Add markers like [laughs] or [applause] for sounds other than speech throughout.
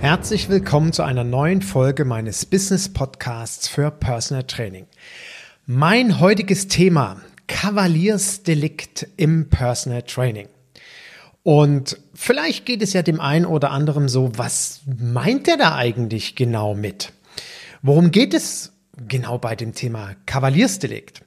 Herzlich willkommen zu einer neuen Folge meines Business Podcasts für Personal Training. Mein heutiges Thema Kavaliersdelikt im Personal Training. Und vielleicht geht es ja dem einen oder anderen so, was meint er da eigentlich genau mit? Worum geht es genau bei dem Thema Kavaliersdelikt?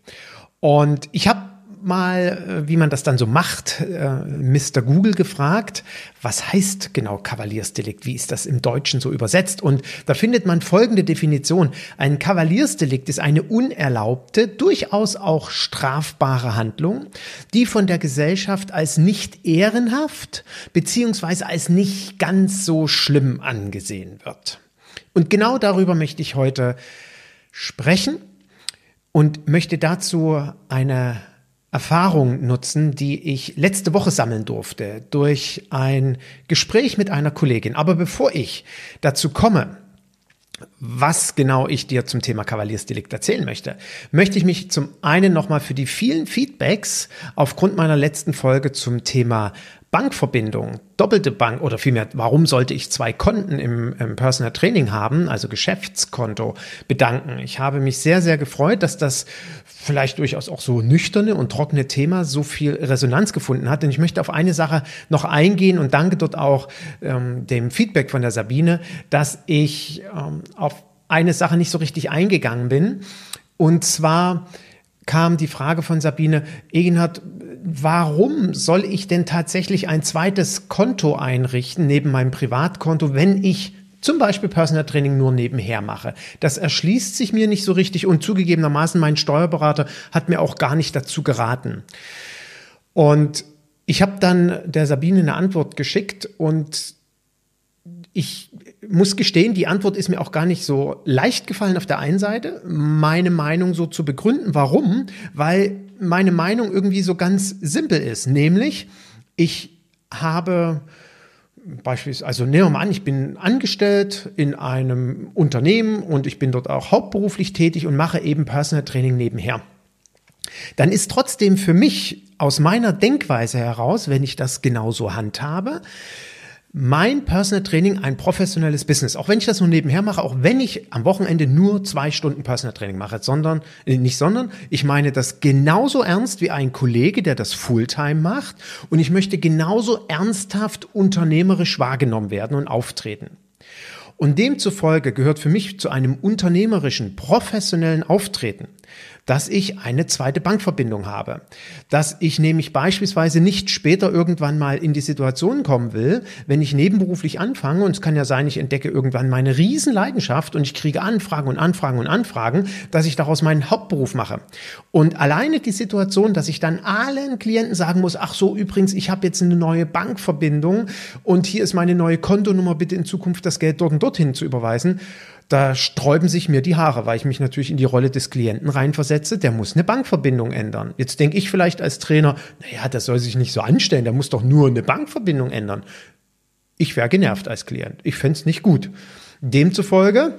Und ich habe mal, äh, wie man das dann so macht, äh, Mr. Google gefragt, was heißt genau Kavaliersdelikt? Wie ist das im Deutschen so übersetzt? Und da findet man folgende Definition. Ein Kavaliersdelikt ist eine unerlaubte, durchaus auch strafbare Handlung, die von der Gesellschaft als nicht ehrenhaft beziehungsweise als nicht ganz so schlimm angesehen wird. Und genau darüber möchte ich heute sprechen und möchte dazu eine Erfahrung nutzen, die ich letzte Woche sammeln durfte durch ein Gespräch mit einer Kollegin. Aber bevor ich dazu komme, was genau ich dir zum Thema Kavaliersdelikt erzählen möchte, möchte ich mich zum einen nochmal für die vielen Feedbacks aufgrund meiner letzten Folge zum Thema Bankverbindung, doppelte Bank oder vielmehr, warum sollte ich zwei Konten im, im, Personal Training haben, also Geschäftskonto, bedanken. Ich habe mich sehr, sehr gefreut, dass das vielleicht durchaus auch so nüchterne und trockene Thema so viel Resonanz gefunden hat. Denn ich möchte auf eine Sache noch eingehen und danke dort auch ähm, dem Feedback von der Sabine, dass ich ähm, auf eine Sache nicht so richtig eingegangen bin. Und zwar kam die Frage von Sabine, Egenhard, warum soll ich denn tatsächlich ein zweites Konto einrichten neben meinem Privatkonto, wenn ich zum Beispiel Personal Training nur nebenher mache. Das erschließt sich mir nicht so richtig und zugegebenermaßen mein Steuerberater hat mir auch gar nicht dazu geraten. Und ich habe dann der Sabine eine Antwort geschickt und ich muss gestehen, die Antwort ist mir auch gar nicht so leicht gefallen auf der einen Seite, meine Meinung so zu begründen. Warum? Weil meine Meinung irgendwie so ganz simpel ist, nämlich ich habe beispielsweise, also nehmen wir mal an, ich bin angestellt in einem Unternehmen und ich bin dort auch hauptberuflich tätig und mache eben Personal Training nebenher. Dann ist trotzdem für mich aus meiner Denkweise heraus, wenn ich das genauso handhabe, mein Personal Training ein professionelles Business. Auch wenn ich das nur nebenher mache, auch wenn ich am Wochenende nur zwei Stunden Personal Training mache, sondern, äh, nicht sondern, ich meine das genauso ernst wie ein Kollege, der das Fulltime macht. Und ich möchte genauso ernsthaft unternehmerisch wahrgenommen werden und auftreten. Und demzufolge gehört für mich zu einem unternehmerischen, professionellen Auftreten dass ich eine zweite Bankverbindung habe. Dass ich nämlich beispielsweise nicht später irgendwann mal in die Situation kommen will, wenn ich nebenberuflich anfange, und es kann ja sein, ich entdecke irgendwann meine Riesenleidenschaft und ich kriege Anfragen und Anfragen und Anfragen, dass ich daraus meinen Hauptberuf mache. Und alleine die Situation, dass ich dann allen Klienten sagen muss, ach so, übrigens, ich habe jetzt eine neue Bankverbindung und hier ist meine neue Kontonummer, bitte in Zukunft das Geld dort und dorthin zu überweisen da sträuben sich mir die Haare, weil ich mich natürlich in die Rolle des Klienten reinversetze, der muss eine Bankverbindung ändern. Jetzt denke ich vielleicht als Trainer, naja, das soll sich nicht so anstellen, der muss doch nur eine Bankverbindung ändern. Ich wäre genervt als Klient. Ich fände es nicht gut. Demzufolge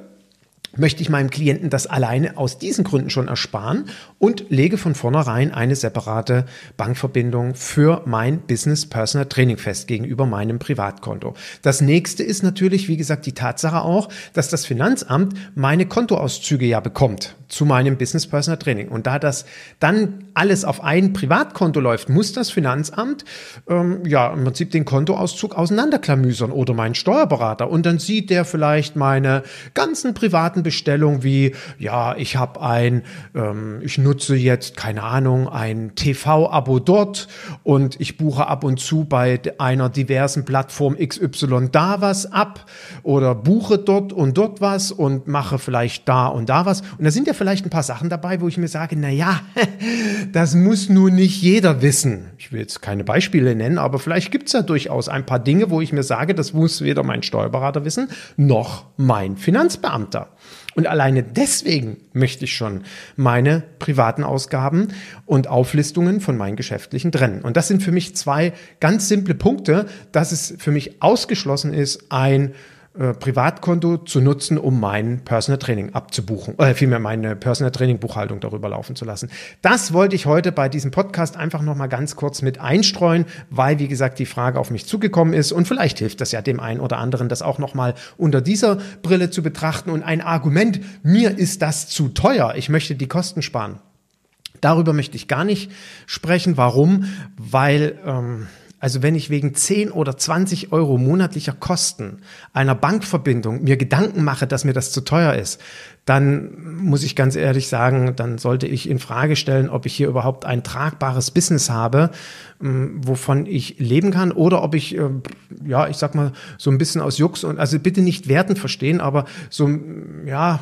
möchte ich meinem Klienten das alleine aus diesen Gründen schon ersparen und lege von vornherein eine separate Bankverbindung für mein Business Personal Training fest gegenüber meinem Privatkonto. Das nächste ist natürlich, wie gesagt, die Tatsache auch, dass das Finanzamt meine Kontoauszüge ja bekommt zu meinem Business Personal Training. Und da das dann alles auf ein Privatkonto läuft, muss das Finanzamt ähm, ja im Prinzip den Kontoauszug auseinanderklamüsern oder meinen Steuerberater. Und dann sieht der vielleicht meine ganzen privaten Ratenbestellung wie, ja, ich habe ein, ähm, ich nutze jetzt, keine Ahnung, ein TV-Abo dort und ich buche ab und zu bei einer diversen Plattform XY da was ab oder buche dort und dort was und mache vielleicht da und da was. Und da sind ja vielleicht ein paar Sachen dabei, wo ich mir sage, na ja, [laughs] das muss nun nicht jeder wissen. Ich will jetzt keine Beispiele nennen, aber vielleicht gibt es ja durchaus ein paar Dinge, wo ich mir sage, das muss weder mein Steuerberater wissen, noch mein Finanzbeamter. Und alleine deswegen möchte ich schon meine privaten Ausgaben und Auflistungen von meinen geschäftlichen trennen. Und das sind für mich zwei ganz simple Punkte, dass es für mich ausgeschlossen ist, ein äh, Privatkonto zu nutzen, um mein Personal Training abzubuchen, äh, vielmehr meine Personal Training Buchhaltung darüber laufen zu lassen. Das wollte ich heute bei diesem Podcast einfach nochmal ganz kurz mit einstreuen, weil, wie gesagt, die Frage auf mich zugekommen ist und vielleicht hilft das ja dem einen oder anderen, das auch nochmal unter dieser Brille zu betrachten und ein Argument, mir ist das zu teuer, ich möchte die Kosten sparen. Darüber möchte ich gar nicht sprechen. Warum? Weil ähm, also wenn ich wegen 10 oder 20 Euro monatlicher Kosten einer Bankverbindung mir Gedanken mache, dass mir das zu teuer ist, dann muss ich ganz ehrlich sagen, dann sollte ich in Frage stellen, ob ich hier überhaupt ein tragbares Business habe, ähm, wovon ich leben kann, oder ob ich, äh, ja, ich sag mal, so ein bisschen aus Jux und, also bitte nicht wertend verstehen, aber so, ja,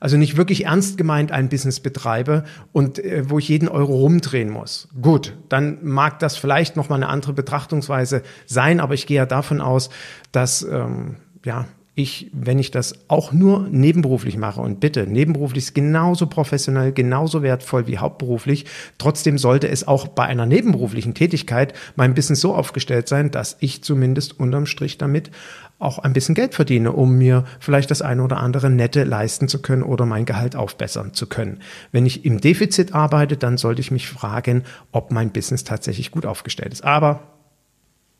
also nicht wirklich ernst gemeint ein Business betreibe und äh, wo ich jeden Euro rumdrehen muss. Gut, dann mag das vielleicht nochmal eine andere Betrachtungsweise sein, aber ich gehe ja davon aus, dass, ähm, ja, ich, wenn ich das auch nur nebenberuflich mache, und bitte, nebenberuflich ist genauso professionell, genauso wertvoll wie hauptberuflich, trotzdem sollte es auch bei einer nebenberuflichen Tätigkeit mein Business so aufgestellt sein, dass ich zumindest unterm Strich damit auch ein bisschen Geld verdiene, um mir vielleicht das eine oder andere nette leisten zu können oder mein Gehalt aufbessern zu können. Wenn ich im Defizit arbeite, dann sollte ich mich fragen, ob mein Business tatsächlich gut aufgestellt ist. Aber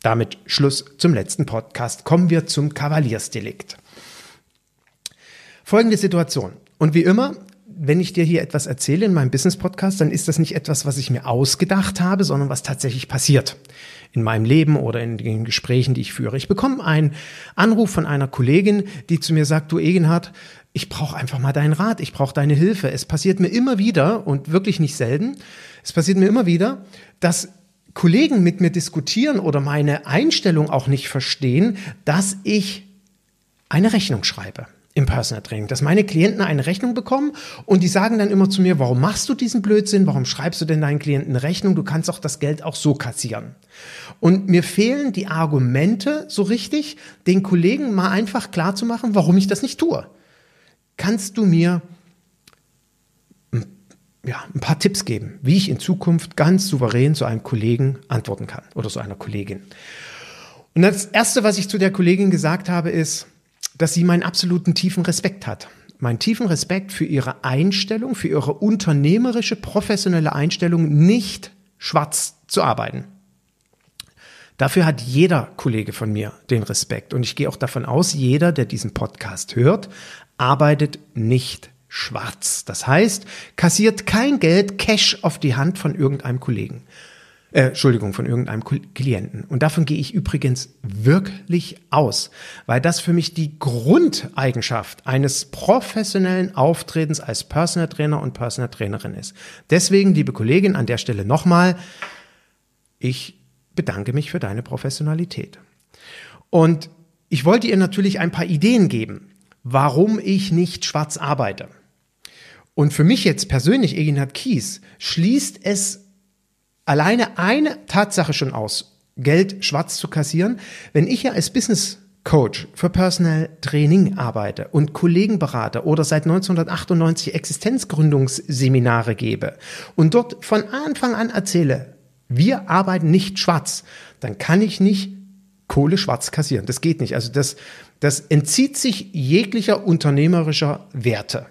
damit Schluss zum letzten Podcast. Kommen wir zum Kavaliersdelikt. Folgende Situation. Und wie immer, wenn ich dir hier etwas erzähle in meinem Business-Podcast, dann ist das nicht etwas, was ich mir ausgedacht habe, sondern was tatsächlich passiert in meinem Leben oder in den Gesprächen, die ich führe. Ich bekomme einen Anruf von einer Kollegin, die zu mir sagt, du Egenhard, ich brauche einfach mal deinen Rat, ich brauche deine Hilfe. Es passiert mir immer wieder und wirklich nicht selten, es passiert mir immer wieder, dass Kollegen mit mir diskutieren oder meine Einstellung auch nicht verstehen, dass ich eine Rechnung schreibe im Personal Training, dass meine Klienten eine Rechnung bekommen und die sagen dann immer zu mir, warum machst du diesen Blödsinn? Warum schreibst du denn deinen Klienten eine Rechnung? Du kannst doch das Geld auch so kassieren. Und mir fehlen die Argumente so richtig, den Kollegen mal einfach klar zu machen, warum ich das nicht tue. Kannst du mir ja, ein paar Tipps geben, wie ich in Zukunft ganz souverän zu einem Kollegen antworten kann oder zu einer Kollegin. Und das Erste, was ich zu der Kollegin gesagt habe, ist, dass sie meinen absoluten tiefen Respekt hat. Meinen tiefen Respekt für ihre Einstellung, für ihre unternehmerische, professionelle Einstellung, nicht schwarz zu arbeiten. Dafür hat jeder Kollege von mir den Respekt. Und ich gehe auch davon aus, jeder, der diesen Podcast hört, arbeitet nicht schwarz. Das heißt, kassiert kein Geld Cash auf die Hand von irgendeinem Kollegen. Äh, Entschuldigung, von irgendeinem Klienten. Und davon gehe ich übrigens wirklich aus, weil das für mich die Grundeigenschaft eines professionellen Auftretens als Personal Trainer und Personal Trainerin ist. Deswegen, liebe Kollegin, an der Stelle nochmal, ich bedanke mich für deine Professionalität. Und ich wollte ihr natürlich ein paar Ideen geben, warum ich nicht schwarz arbeite. Und für mich jetzt persönlich, Eginhard Kies, schließt es alleine eine Tatsache schon aus, Geld schwarz zu kassieren. Wenn ich ja als Business Coach für Personal Training arbeite und Kollegen berate oder seit 1998 Existenzgründungsseminare gebe und dort von Anfang an erzähle, wir arbeiten nicht schwarz, dann kann ich nicht Kohle schwarz kassieren. Das geht nicht. Also das, das entzieht sich jeglicher unternehmerischer Werte.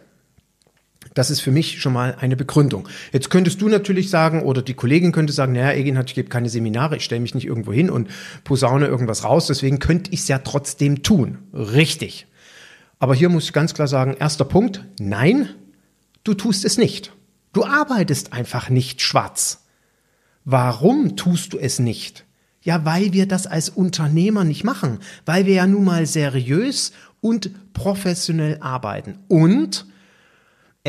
Das ist für mich schon mal eine Begründung. Jetzt könntest du natürlich sagen, oder die Kollegin könnte sagen, naja, Egin hat, ich gebe keine Seminare, ich stelle mich nicht irgendwo hin und posaune irgendwas raus, deswegen könnte ich es ja trotzdem tun. Richtig. Aber hier muss ich ganz klar sagen, erster Punkt, nein, du tust es nicht. Du arbeitest einfach nicht schwarz. Warum tust du es nicht? Ja, weil wir das als Unternehmer nicht machen, weil wir ja nun mal seriös und professionell arbeiten. Und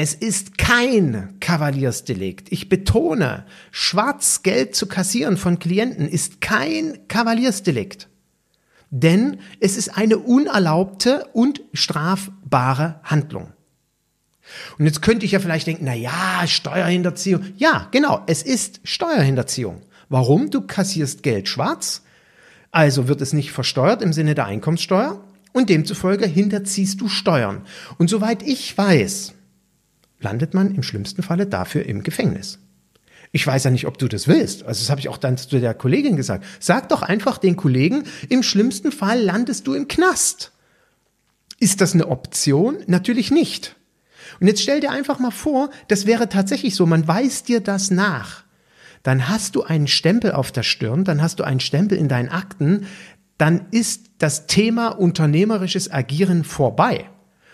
es ist kein Kavaliersdelikt. Ich betone, Schwarzgeld zu kassieren von Klienten ist kein Kavaliersdelikt. Denn es ist eine unerlaubte und strafbare Handlung. Und jetzt könnte ich ja vielleicht denken, na ja, Steuerhinterziehung. Ja, genau, es ist Steuerhinterziehung. Warum? Du kassierst Geld schwarz, also wird es nicht versteuert im Sinne der Einkommenssteuer und demzufolge hinterziehst du Steuern. Und soweit ich weiß, landet man im schlimmsten Falle dafür im Gefängnis. Ich weiß ja nicht, ob du das willst. Also das habe ich auch dann zu der Kollegin gesagt. Sag doch einfach den Kollegen, im schlimmsten Fall landest du im Knast. Ist das eine Option? Natürlich nicht. Und jetzt stell dir einfach mal vor, das wäre tatsächlich so, man weist dir das nach. Dann hast du einen Stempel auf der Stirn, dann hast du einen Stempel in deinen Akten, dann ist das Thema unternehmerisches Agieren vorbei.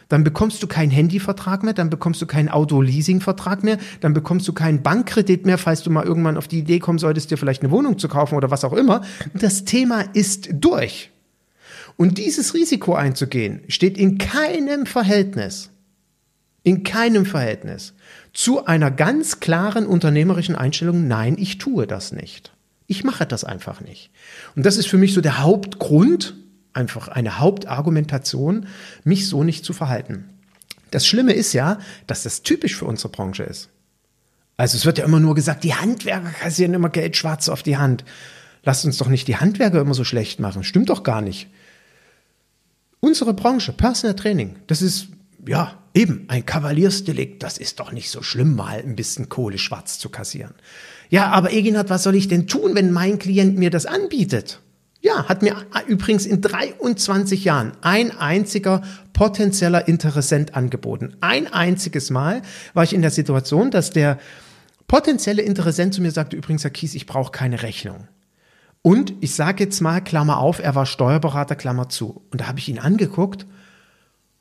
Dann bekommst du keinen Handyvertrag mehr, dann bekommst du keinen Autoleasingvertrag mehr, dann bekommst du keinen Bankkredit mehr, falls du mal irgendwann auf die Idee kommen solltest, dir vielleicht eine Wohnung zu kaufen oder was auch immer. Das Thema ist durch. Und dieses Risiko einzugehen, steht in keinem Verhältnis in keinem Verhältnis zu einer ganz klaren unternehmerischen Einstellung, nein, ich tue das nicht. Ich mache das einfach nicht. Und das ist für mich so der Hauptgrund, einfach eine Hauptargumentation, mich so nicht zu verhalten. Das Schlimme ist ja, dass das typisch für unsere Branche ist. Also es wird ja immer nur gesagt, die Handwerker kassieren immer Geld schwarz auf die Hand. Lasst uns doch nicht die Handwerker immer so schlecht machen. Stimmt doch gar nicht. Unsere Branche, Personal Training, das ist ja, eben, ein Kavaliersdelikt, das ist doch nicht so schlimm, mal ein bisschen Kohle schwarz zu kassieren. Ja, aber Eginhard, was soll ich denn tun, wenn mein Klient mir das anbietet? Ja, hat mir übrigens in 23 Jahren ein einziger potenzieller Interessent angeboten. Ein einziges Mal war ich in der Situation, dass der potenzielle Interessent zu mir sagte, übrigens, Herr Kies, ich brauche keine Rechnung. Und ich sage jetzt mal, Klammer auf, er war Steuerberater, Klammer zu. Und da habe ich ihn angeguckt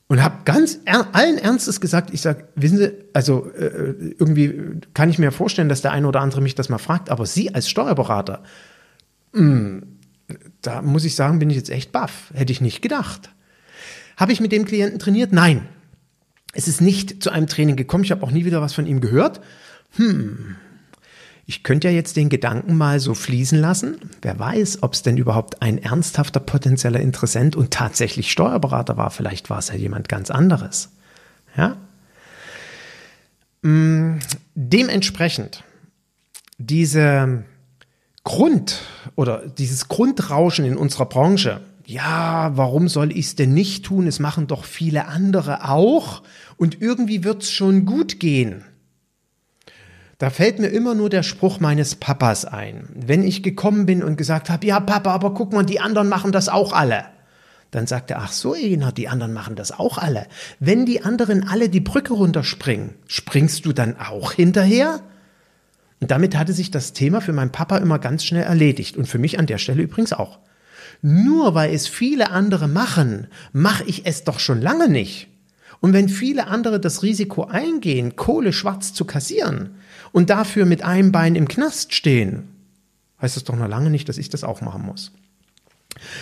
und habe ganz er allen Ernstes gesagt, ich sage, wissen Sie, also äh, irgendwie kann ich mir vorstellen, dass der eine oder andere mich das mal fragt, aber Sie als Steuerberater, mh, hm, da muss ich sagen, bin ich jetzt echt baff. Hätte ich nicht gedacht. Habe ich mit dem Klienten trainiert? Nein. Es ist nicht zu einem Training gekommen. Ich habe auch nie wieder was von ihm gehört. Hm, ich könnte ja jetzt den Gedanken mal so fließen lassen. Wer weiß, ob es denn überhaupt ein ernsthafter potenzieller Interessent und tatsächlich Steuerberater war. Vielleicht war es ja jemand ganz anderes. Ja? Mm, dementsprechend diese Grund oder dieses Grundrauschen in unserer Branche, ja, warum soll ich es denn nicht tun? Es machen doch viele andere auch und irgendwie wird es schon gut gehen. Da fällt mir immer nur der Spruch meines Papas ein. Wenn ich gekommen bin und gesagt habe, ja Papa, aber guck mal, die anderen machen das auch alle. Dann sagt er, ach so, Ena, die anderen machen das auch alle. Wenn die anderen alle die Brücke runterspringen, springst du dann auch hinterher? Und damit hatte sich das Thema für meinen Papa immer ganz schnell erledigt und für mich an der Stelle übrigens auch. Nur weil es viele andere machen, mache ich es doch schon lange nicht. Und wenn viele andere das Risiko eingehen, Kohle schwarz zu kassieren, und dafür mit einem Bein im Knast stehen, heißt das doch noch lange nicht, dass ich das auch machen muss.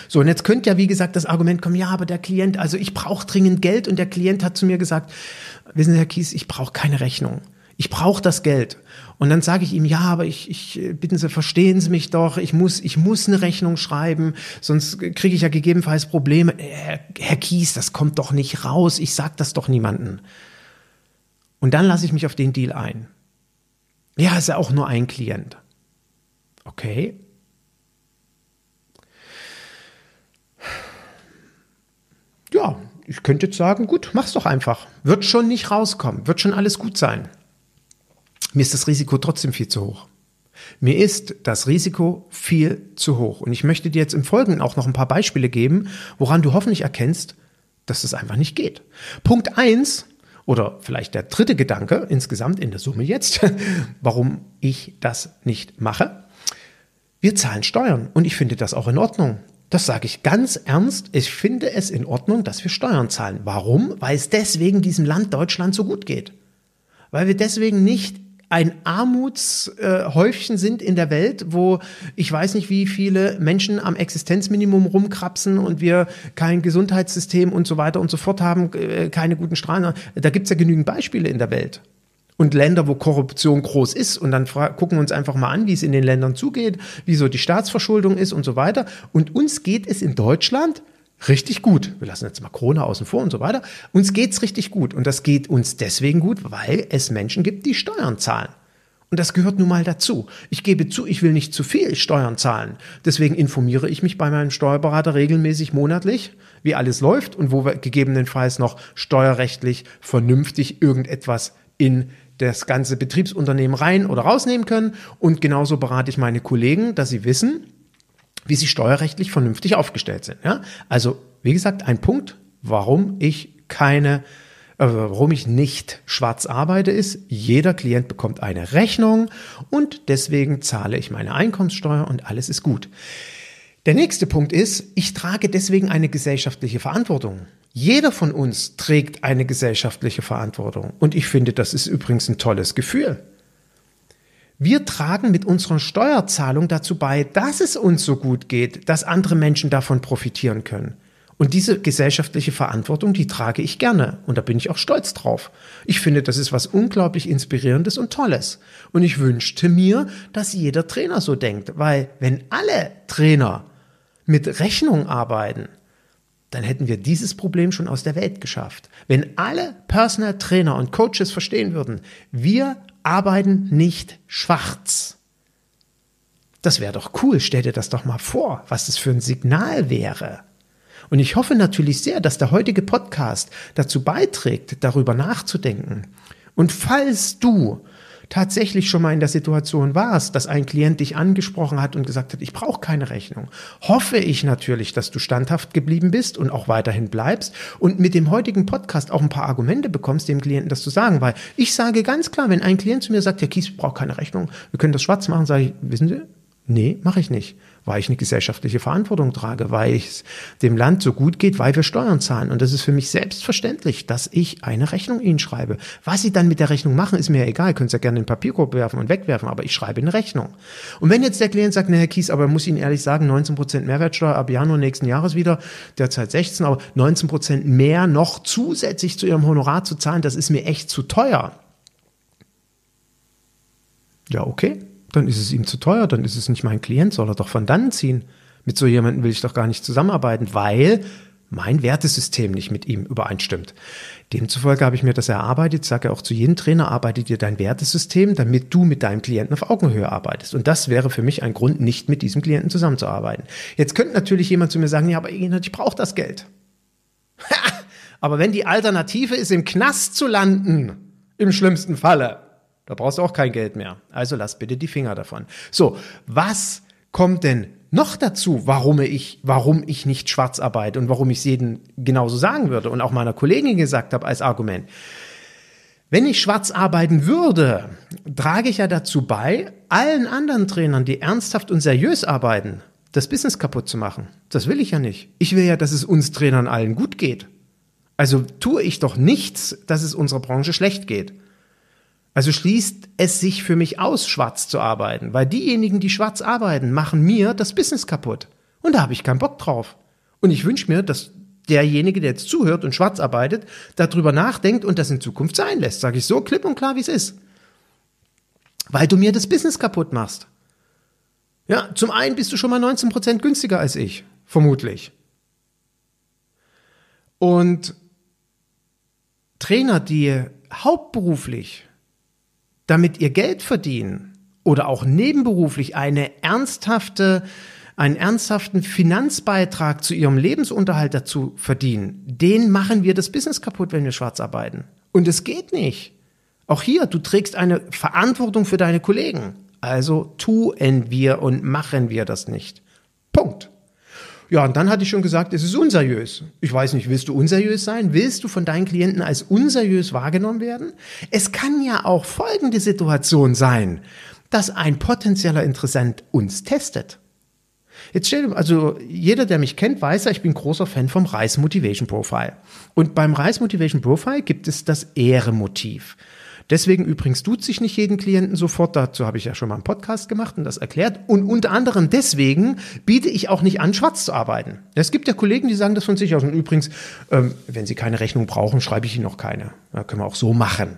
So, und jetzt könnte ja, wie gesagt, das Argument kommen, ja, aber der Klient, also ich brauche dringend Geld und der Klient hat zu mir gesagt, wissen Sie, Herr Kies, ich brauche keine Rechnung. Ich brauche das Geld. Und dann sage ich ihm, ja, aber ich, ich, bitten Sie, verstehen Sie mich doch, ich muss, ich muss eine Rechnung schreiben, sonst kriege ich ja gegebenenfalls Probleme. Herr, Herr Kies, das kommt doch nicht raus, ich sag das doch niemanden. Und dann lasse ich mich auf den Deal ein. Ja, ist ja auch nur ein Klient. Okay. Ja, ich könnte jetzt sagen, gut, mach's doch einfach. Wird schon nicht rauskommen, wird schon alles gut sein. Mir ist das Risiko trotzdem viel zu hoch. Mir ist das Risiko viel zu hoch. Und ich möchte dir jetzt im Folgenden auch noch ein paar Beispiele geben, woran du hoffentlich erkennst, dass es einfach nicht geht. Punkt eins oder vielleicht der dritte Gedanke insgesamt in der Summe jetzt, [laughs] warum ich das nicht mache. Wir zahlen Steuern und ich finde das auch in Ordnung. Das sage ich ganz ernst. Ich finde es in Ordnung, dass wir Steuern zahlen. Warum? Weil es deswegen diesem Land Deutschland so gut geht. Weil wir deswegen nicht ein Armutshäufchen sind in der Welt, wo ich weiß nicht, wie viele Menschen am Existenzminimum rumkrapsen und wir kein Gesundheitssystem und so weiter und so fort haben, äh, keine guten Strahlen. Da gibt es ja genügend Beispiele in der Welt. Und Länder, wo Korruption groß ist. Und dann gucken wir uns einfach mal an, wie es in den Ländern zugeht, wie so die Staatsverschuldung ist und so weiter. Und uns geht es in Deutschland richtig gut. Wir lassen jetzt mal Krone außen vor und so weiter. Uns geht's richtig gut. Und das geht uns deswegen gut, weil es Menschen gibt, die Steuern zahlen. Und das gehört nun mal dazu. Ich gebe zu, ich will nicht zu viel Steuern zahlen. Deswegen informiere ich mich bei meinem Steuerberater regelmäßig monatlich, wie alles läuft und wo wir gegebenenfalls noch steuerrechtlich vernünftig irgendetwas in das ganze Betriebsunternehmen rein oder rausnehmen können. Und genauso berate ich meine Kollegen, dass sie wissen, wie sie steuerrechtlich vernünftig aufgestellt sind. Ja? Also, wie gesagt, ein Punkt, warum ich keine, äh, warum ich nicht schwarz arbeite, ist, jeder Klient bekommt eine Rechnung und deswegen zahle ich meine Einkommenssteuer und alles ist gut. Der nächste Punkt ist, ich trage deswegen eine gesellschaftliche Verantwortung. Jeder von uns trägt eine gesellschaftliche Verantwortung. Und ich finde, das ist übrigens ein tolles Gefühl. Wir tragen mit unserer Steuerzahlung dazu bei, dass es uns so gut geht, dass andere Menschen davon profitieren können. Und diese gesellschaftliche Verantwortung, die trage ich gerne. Und da bin ich auch stolz drauf. Ich finde, das ist was unglaublich Inspirierendes und Tolles. Und ich wünschte mir, dass jeder Trainer so denkt. Weil wenn alle Trainer mit Rechnung arbeiten, dann hätten wir dieses Problem schon aus der Welt geschafft. Wenn alle Personal Trainer und Coaches verstehen würden, wir arbeiten nicht schwarz. Das wäre doch cool, stell dir das doch mal vor, was das für ein Signal wäre. Und ich hoffe natürlich sehr, dass der heutige Podcast dazu beiträgt, darüber nachzudenken. Und falls du tatsächlich schon mal in der Situation warst, dass ein Klient dich angesprochen hat und gesagt hat, ich brauche keine Rechnung, hoffe ich natürlich, dass du standhaft geblieben bist und auch weiterhin bleibst und mit dem heutigen Podcast auch ein paar Argumente bekommst, dem Klienten das zu sagen, weil ich sage ganz klar, wenn ein Klient zu mir sagt, der Kies braucht keine Rechnung, wir können das schwarz machen, sage ich, wissen Sie, nee, mache ich nicht weil ich eine gesellschaftliche Verantwortung trage, weil es dem Land so gut geht, weil wir Steuern zahlen. Und das ist für mich selbstverständlich, dass ich eine Rechnung Ihnen schreibe. Was Sie dann mit der Rechnung machen, ist mir egal. Können Sie ja gerne in den Papierkorb werfen und wegwerfen, aber ich schreibe eine Rechnung. Und wenn jetzt der Klient sagt, na Herr Kies, aber muss Ihnen ehrlich sagen, 19 Prozent Mehrwertsteuer ab Januar nächsten Jahres wieder, derzeit 16, aber 19 Prozent mehr noch zusätzlich zu Ihrem Honorar zu zahlen, das ist mir echt zu teuer. Ja, okay dann ist es ihm zu teuer, dann ist es nicht mein Klient, soll er doch von dann ziehen. Mit so jemandem will ich doch gar nicht zusammenarbeiten, weil mein Wertesystem nicht mit ihm übereinstimmt. Demzufolge habe ich mir das erarbeitet, sage auch zu jedem Trainer, arbeite dir dein Wertesystem, damit du mit deinem Klienten auf Augenhöhe arbeitest. Und das wäre für mich ein Grund, nicht mit diesem Klienten zusammenzuarbeiten. Jetzt könnte natürlich jemand zu mir sagen, ja, aber ich brauche das Geld. [laughs] aber wenn die Alternative ist, im Knast zu landen, im schlimmsten Falle, da brauchst du auch kein Geld mehr. Also lass bitte die Finger davon. So, was kommt denn noch dazu, warum ich, warum ich nicht schwarz arbeite und warum ich es jedem genauso sagen würde und auch meiner Kollegin gesagt habe als Argument. Wenn ich schwarz arbeiten würde, trage ich ja dazu bei, allen anderen Trainern, die ernsthaft und seriös arbeiten, das Business kaputt zu machen. Das will ich ja nicht. Ich will ja, dass es uns Trainern allen gut geht. Also tue ich doch nichts, dass es unserer Branche schlecht geht. Also schließt es sich für mich aus, schwarz zu arbeiten, weil diejenigen, die schwarz arbeiten, machen mir das Business kaputt. Und da habe ich keinen Bock drauf. Und ich wünsche mir, dass derjenige, der jetzt zuhört und schwarz arbeitet, darüber nachdenkt und das in Zukunft sein lässt. Sage ich so klipp und klar, wie es ist. Weil du mir das Business kaputt machst. Ja, zum einen bist du schon mal 19% günstiger als ich, vermutlich. Und Trainer, die hauptberuflich damit ihr Geld verdienen oder auch nebenberuflich eine ernsthafte, einen ernsthaften Finanzbeitrag zu ihrem Lebensunterhalt dazu verdienen, den machen wir das Business kaputt, wenn wir schwarz arbeiten. Und es geht nicht. Auch hier, du trägst eine Verantwortung für deine Kollegen. Also tun wir und machen wir das nicht. Punkt. Ja, und dann hatte ich schon gesagt, es ist unseriös. Ich weiß nicht, willst du unseriös sein? Willst du von deinen Klienten als unseriös wahrgenommen werden? Es kann ja auch folgende Situation sein, dass ein potenzieller Interessent uns testet. Jetzt stell dir, also jeder, der mich kennt, weiß ja, ich bin großer Fan vom Reis Motivation Profile. Und beim Reis Motivation Profile gibt es das Ehre-Motiv. Deswegen übrigens tut sich nicht jeden Klienten sofort. Dazu habe ich ja schon mal einen Podcast gemacht und das erklärt. Und unter anderem deswegen biete ich auch nicht an, schwarz zu arbeiten. Es gibt ja Kollegen, die sagen das von sich aus. Und übrigens, ähm, wenn sie keine Rechnung brauchen, schreibe ich ihnen noch keine. Ja, können wir auch so machen.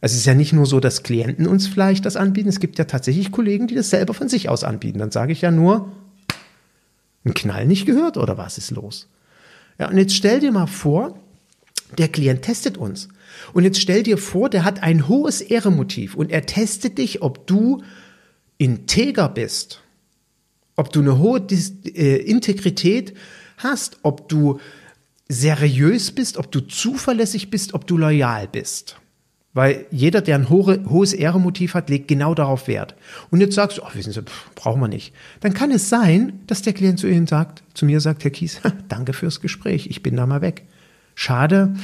Also es ist ja nicht nur so, dass Klienten uns vielleicht das anbieten. Es gibt ja tatsächlich Kollegen, die das selber von sich aus anbieten. Dann sage ich ja nur, ein Knall nicht gehört oder was ist los? Ja, und jetzt stell dir mal vor, der Klient testet uns. Und jetzt stell dir vor, der hat ein hohes Ehremotiv und er testet dich, ob du integer bist, ob du eine hohe äh, Integrität hast, ob du seriös bist, ob du zuverlässig bist, ob du loyal bist. Weil jeder, der ein hohe, hohes Ehremotiv hat, legt genau darauf Wert. Und jetzt sagst du, ach, wissen Sie, pff, brauchen wir nicht. Dann kann es sein, dass der Klient zu Ihnen sagt, zu mir sagt, Herr Kies, [laughs] danke fürs Gespräch, ich bin da mal weg. Schade,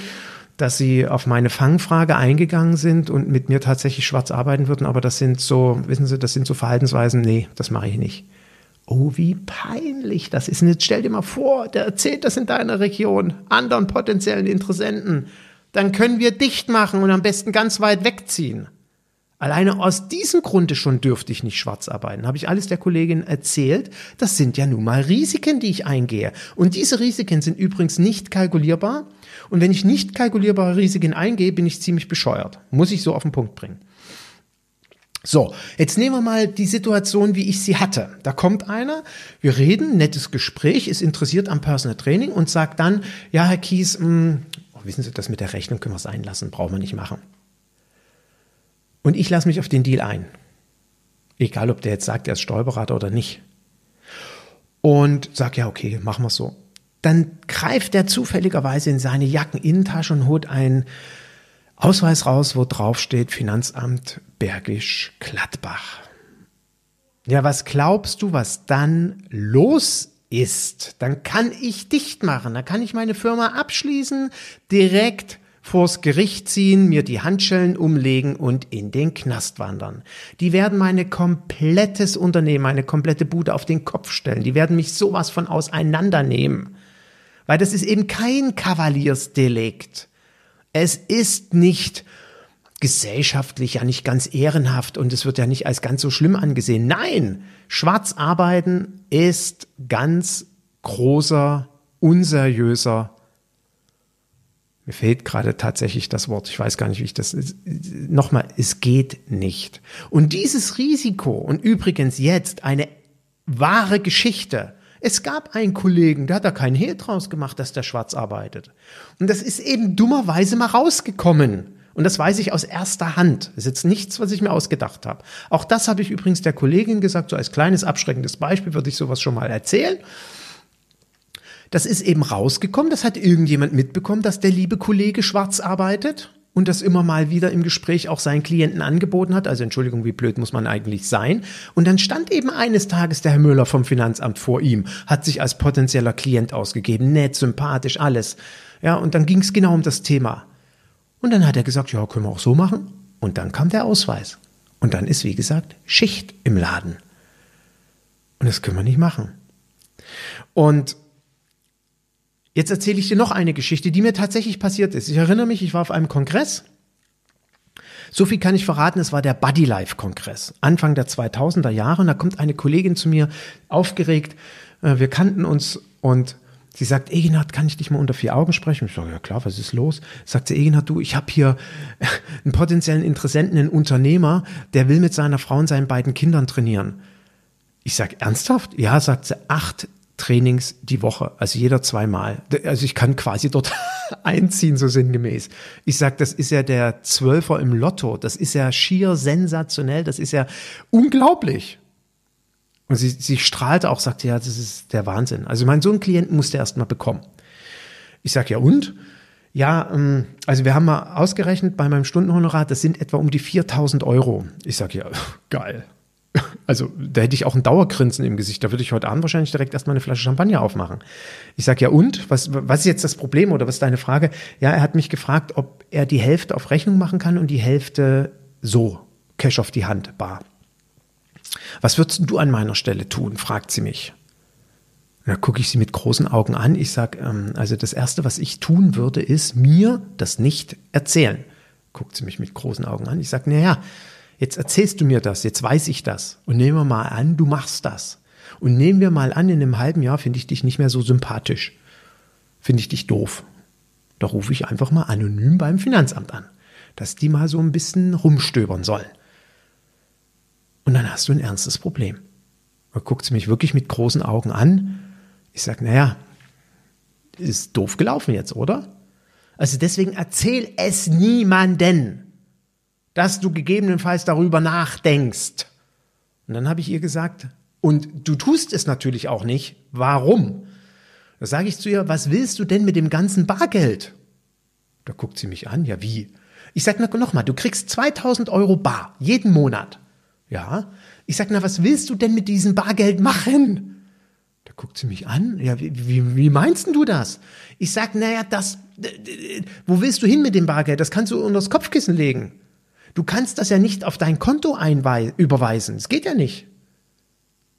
dass sie auf meine Fangfrage eingegangen sind und mit mir tatsächlich schwarz arbeiten würden, aber das sind so, wissen Sie, das sind so Verhaltensweisen, nee, das mache ich nicht. Oh, wie peinlich das ist. Und jetzt stell dir mal vor, der erzählt das in deiner Region, anderen potenziellen Interessenten. Dann können wir dicht machen und am besten ganz weit wegziehen. Alleine aus diesem Grunde schon dürfte ich nicht schwarz arbeiten. Habe ich alles der Kollegin erzählt. Das sind ja nun mal Risiken, die ich eingehe. Und diese Risiken sind übrigens nicht kalkulierbar. Und wenn ich nicht kalkulierbare Risiken eingehe, bin ich ziemlich bescheuert. Muss ich so auf den Punkt bringen. So, jetzt nehmen wir mal die Situation, wie ich sie hatte. Da kommt einer, wir reden, nettes Gespräch, ist interessiert am Personal Training und sagt dann, ja, Herr Kies, mh, hm, wissen Sie, das mit der Rechnung können wir sein lassen, brauchen wir nicht machen. Und ich lasse mich auf den Deal ein. Egal, ob der jetzt sagt, er ist Steuerberater oder nicht. Und sag ja, okay, machen wir so. Dann greift er zufälligerweise in seine Jackeninnentasche und holt einen Ausweis raus, wo drauf steht Finanzamt Bergisch Gladbach. Ja, was glaubst du, was dann los ist? Dann kann ich dicht machen, dann kann ich meine Firma abschließen, direkt vors Gericht ziehen, mir die Handschellen umlegen und in den Knast wandern. Die werden meine komplettes Unternehmen, meine komplette Bude auf den Kopf stellen. Die werden mich sowas von auseinandernehmen. Weil das ist eben kein Kavaliersdelikt. Es ist nicht gesellschaftlich ja nicht ganz ehrenhaft und es wird ja nicht als ganz so schlimm angesehen. Nein, schwarz arbeiten ist ganz großer, unseriöser mir fehlt gerade tatsächlich das Wort. Ich weiß gar nicht, wie ich das. Nochmal, es geht nicht. Und dieses Risiko, und übrigens jetzt eine wahre Geschichte. Es gab einen Kollegen, der hat da keinen Hehl draus gemacht, dass der schwarz arbeitet. Und das ist eben dummerweise mal rausgekommen. Und das weiß ich aus erster Hand. Das ist jetzt nichts, was ich mir ausgedacht habe. Auch das habe ich übrigens der Kollegin gesagt, so als kleines abschreckendes Beispiel würde ich sowas schon mal erzählen. Das ist eben rausgekommen, das hat irgendjemand mitbekommen, dass der liebe Kollege schwarz arbeitet und das immer mal wieder im Gespräch auch seinen Klienten angeboten hat. Also Entschuldigung, wie blöd muss man eigentlich sein? Und dann stand eben eines Tages der Herr Müller vom Finanzamt vor ihm, hat sich als potenzieller Klient ausgegeben, nett, sympathisch, alles. Ja, und dann ging es genau um das Thema. Und dann hat er gesagt, ja, können wir auch so machen. Und dann kam der Ausweis. Und dann ist, wie gesagt, Schicht im Laden. Und das können wir nicht machen. Und Jetzt erzähle ich dir noch eine Geschichte, die mir tatsächlich passiert ist. Ich erinnere mich, ich war auf einem Kongress. So viel kann ich verraten, es war der Buddy Life Kongress, Anfang der 2000er Jahre. Und da kommt eine Kollegin zu mir, aufgeregt. Äh, wir kannten uns und sie sagt, Eginhard, kann ich dich mal unter vier Augen sprechen? Ich sage, ja klar, was ist los? Sagt sie, Eginhard, du, ich habe hier [laughs] einen potenziellen Interessenten, einen Unternehmer, der will mit seiner Frau und seinen beiden Kindern trainieren. Ich sage, ernsthaft? Ja, sagt sie, acht Trainings die Woche, also jeder zweimal. Also ich kann quasi dort [laughs] einziehen, so sinngemäß. Ich sag, das ist ja der Zwölfer im Lotto. Das ist ja schier sensationell. Das ist ja unglaublich. Und sie, sie strahlte auch, sagte, ja, das ist der Wahnsinn. Also mein so einen Klienten musste erst mal bekommen. Ich sag, ja und? Ja, ähm, also wir haben mal ausgerechnet bei meinem Stundenhonorar, das sind etwa um die 4000 Euro. Ich sag, ja, [laughs] geil. Also da hätte ich auch ein Dauergrinsen im Gesicht. Da würde ich heute Abend wahrscheinlich direkt erstmal eine Flasche Champagner aufmachen. Ich sage, ja und? Was, was ist jetzt das Problem oder was ist deine Frage? Ja, er hat mich gefragt, ob er die Hälfte auf Rechnung machen kann und die Hälfte so, Cash auf die Hand, bar. Was würdest du an meiner Stelle tun? fragt sie mich. da gucke ich sie mit großen Augen an. Ich sage, ähm, also das Erste, was ich tun würde, ist mir das nicht erzählen Guckt sie mich mit großen Augen an. Ich sage, naja, jetzt erzählst du mir das, jetzt weiß ich das. Und nehmen wir mal an, du machst das. Und nehmen wir mal an, in einem halben Jahr finde ich dich nicht mehr so sympathisch. Finde ich dich doof. Da rufe ich einfach mal anonym beim Finanzamt an, dass die mal so ein bisschen rumstöbern sollen. Und dann hast du ein ernstes Problem. Da guckt sie mich wirklich mit großen Augen an. Ich sage, naja, ist doof gelaufen jetzt, oder? Also deswegen erzähl es niemanden, dass du gegebenenfalls darüber nachdenkst. Und dann habe ich ihr gesagt, und du tust es natürlich auch nicht. Warum? Da sage ich zu ihr, was willst du denn mit dem ganzen Bargeld? Da guckt sie mich an, ja wie? Ich sage noch mal, du kriegst 2000 Euro bar jeden Monat. Ja. Ich sage, na, was willst du denn mit diesem Bargeld machen? Da guckt sie mich an. Ja, wie, wie, wie meinst du das? Ich sage, naja, das, wo willst du hin mit dem Bargeld? Das kannst du unter das Kopfkissen legen. Du kannst das ja nicht auf dein Konto überweisen. Das geht ja nicht.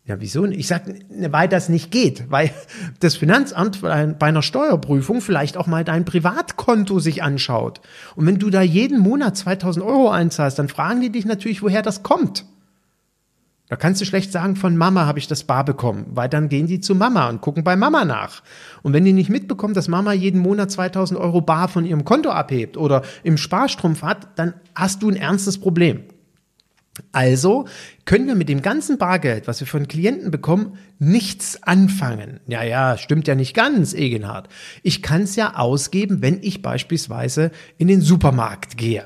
Ja, wieso? Ich sage, ne, weil das nicht geht, weil [laughs] das Finanzamt bei einer Steuerprüfung vielleicht auch mal dein Privatkonto sich anschaut. Und wenn du da jeden Monat 2000 Euro einzahlst, dann fragen die dich natürlich, woher das kommt. Da kannst du schlecht sagen, von Mama habe ich das bar bekommen, weil dann gehen die zu Mama und gucken bei Mama nach. Und wenn die nicht mitbekommen, dass Mama jeden Monat 2000 Euro bar von ihrem Konto abhebt oder im Sparstrumpf hat, dann hast du ein ernstes Problem. Also können wir mit dem ganzen Bargeld, was wir von Klienten bekommen, nichts anfangen. Ja, ja, stimmt ja nicht ganz, Egenhard. Ich kann es ja ausgeben, wenn ich beispielsweise in den Supermarkt gehe.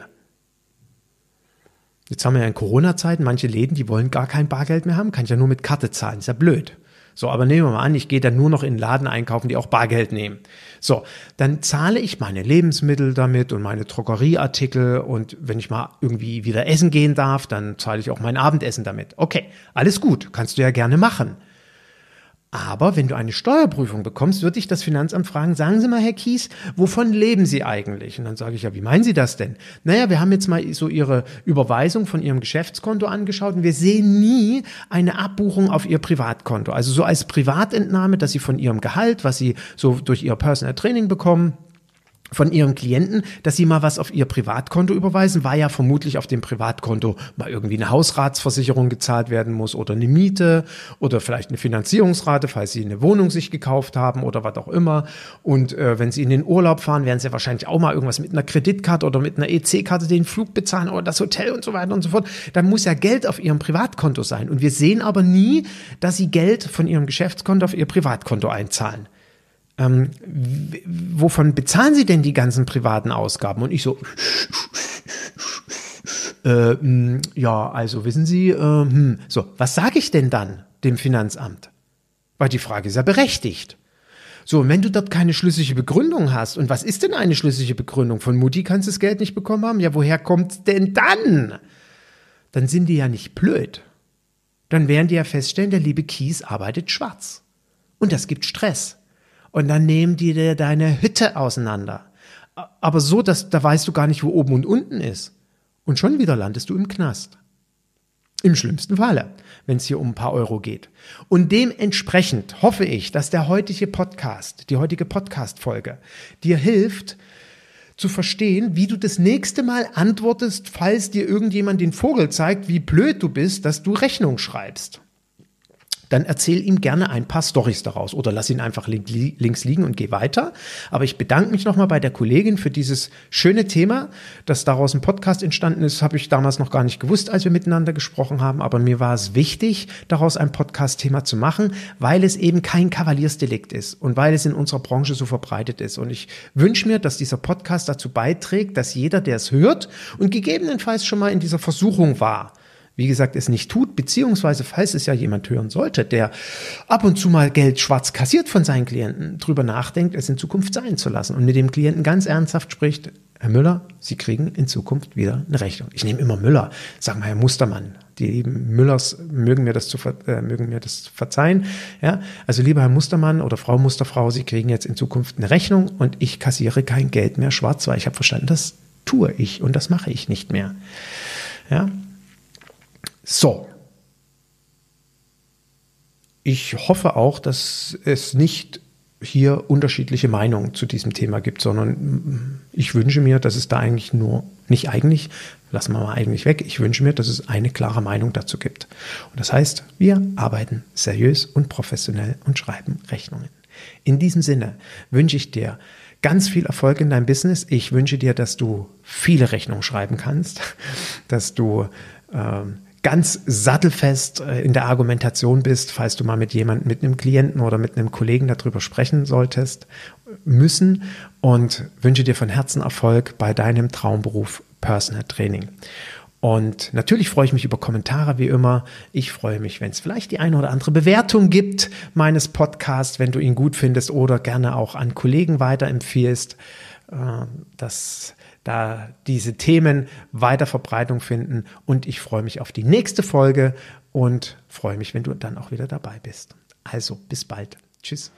Jetzt haben wir ja in Corona-Zeiten manche Läden, die wollen gar kein Bargeld mehr haben, kann ich ja nur mit Karte zahlen, ist ja blöd. So, aber nehmen wir mal an, ich gehe dann nur noch in den Laden einkaufen, die auch Bargeld nehmen. So, dann zahle ich meine Lebensmittel damit und meine Drogerieartikel und wenn ich mal irgendwie wieder essen gehen darf, dann zahle ich auch mein Abendessen damit. Okay, alles gut, kannst du ja gerne machen. Aber wenn du eine Steuerprüfung bekommst, wird dich das Finanzamt fragen, sagen Sie mal, Herr Kies, wovon leben Sie eigentlich? Und dann sage ich, ja, wie meinen Sie das denn? Naja, wir haben jetzt mal so Ihre Überweisung von Ihrem Geschäftskonto angeschaut und wir sehen nie eine Abbuchung auf Ihr Privatkonto. Also so als Privatentnahme, dass Sie von Ihrem Gehalt, was Sie so durch Ihr Personal Training bekommen, von ihren Klienten, dass sie mal was auf ihr Privatkonto überweisen, weil ja vermutlich auf dem Privatkonto mal irgendwie eine Hausratsversicherung gezahlt werden muss oder eine Miete oder vielleicht eine Finanzierungsrate, falls sie eine Wohnung sich gekauft haben oder was auch immer. Und äh, wenn sie in den Urlaub fahren, werden sie wahrscheinlich auch mal irgendwas mit einer Kreditkarte oder mit einer EC-Karte den Flug bezahlen oder das Hotel und so weiter und so fort. Dann muss ja Geld auf ihrem Privatkonto sein. Und wir sehen aber nie, dass sie Geld von ihrem Geschäftskonto auf ihr Privatkonto einzahlen ähm, wovon bezahlen Sie denn die ganzen privaten Ausgaben? Und ich so, äh, ja, also wissen Sie, äh, hm, so, was sage ich denn dann dem Finanzamt? Weil die Frage ist ja berechtigt. So, und wenn du dort keine schlüssige Begründung hast, und was ist denn eine schlüssige Begründung? Von Mutti kannst du das Geld nicht bekommen haben? Ja, woher kommt denn dann? Dann sind die ja nicht blöd. Dann werden die ja feststellen, der liebe Kies arbeitet schwarz. Und das gibt Stress und dann nehmen die dir deine Hütte auseinander. Aber so, dass da weißt du gar nicht, wo oben und unten ist. Und schon wieder landest du im Knast. Im schlimmsten Falle, wenn es hier um ein paar Euro geht. Und dementsprechend hoffe ich, dass der heutige Podcast, die heutige Podcast-Folge dir hilft, zu verstehen, wie du das nächste Mal antwortest, falls dir irgendjemand den Vogel zeigt, wie blöd du bist, dass du Rechnung schreibst dann erzähl ihm gerne ein paar Stories daraus oder lass ihn einfach links liegen und geh weiter. Aber ich bedanke mich nochmal bei der Kollegin für dieses schöne Thema, dass daraus ein Podcast entstanden ist, habe ich damals noch gar nicht gewusst, als wir miteinander gesprochen haben. Aber mir war es wichtig, daraus ein Podcast-Thema zu machen, weil es eben kein Kavaliersdelikt ist und weil es in unserer Branche so verbreitet ist. Und ich wünsche mir, dass dieser Podcast dazu beiträgt, dass jeder, der es hört und gegebenenfalls schon mal in dieser Versuchung war, wie gesagt, es nicht tut, beziehungsweise falls es ja jemand hören sollte, der ab und zu mal Geld schwarz kassiert von seinen Klienten, drüber nachdenkt, es in Zukunft sein zu lassen und mit dem Klienten ganz ernsthaft spricht, Herr Müller, Sie kriegen in Zukunft wieder eine Rechnung. Ich nehme immer Müller, sagen wir Herr Mustermann. Die lieben Müllers mögen mir das zu äh, mögen mir das verzeihen. Ja, also lieber Herr Mustermann oder Frau Musterfrau, Sie kriegen jetzt in Zukunft eine Rechnung und ich kassiere kein Geld mehr schwarz, weil ich habe verstanden, das tue ich und das mache ich nicht mehr. Ja, so. Ich hoffe auch, dass es nicht hier unterschiedliche Meinungen zu diesem Thema gibt, sondern ich wünsche mir, dass es da eigentlich nur Nicht eigentlich, lassen wir mal eigentlich weg. Ich wünsche mir, dass es eine klare Meinung dazu gibt. Und das heißt, wir arbeiten seriös und professionell und schreiben Rechnungen. In diesem Sinne wünsche ich dir ganz viel Erfolg in deinem Business. Ich wünsche dir, dass du viele Rechnungen schreiben kannst, [laughs] dass du ähm, ganz sattelfest äh, in der Argumentation bist, falls du mal mit jemandem, mit einem Klienten oder mit einem Kollegen darüber sprechen solltest, müssen und wünsche dir von Herzen Erfolg bei deinem Traumberuf Personal Training. Und natürlich freue ich mich über Kommentare wie immer. Ich freue mich, wenn es vielleicht die eine oder andere Bewertung gibt meines Podcasts, wenn du ihn gut findest oder gerne auch an Kollegen weiterempfiehlst. Äh, das da diese Themen weiter Verbreitung finden. Und ich freue mich auf die nächste Folge und freue mich, wenn du dann auch wieder dabei bist. Also bis bald. Tschüss.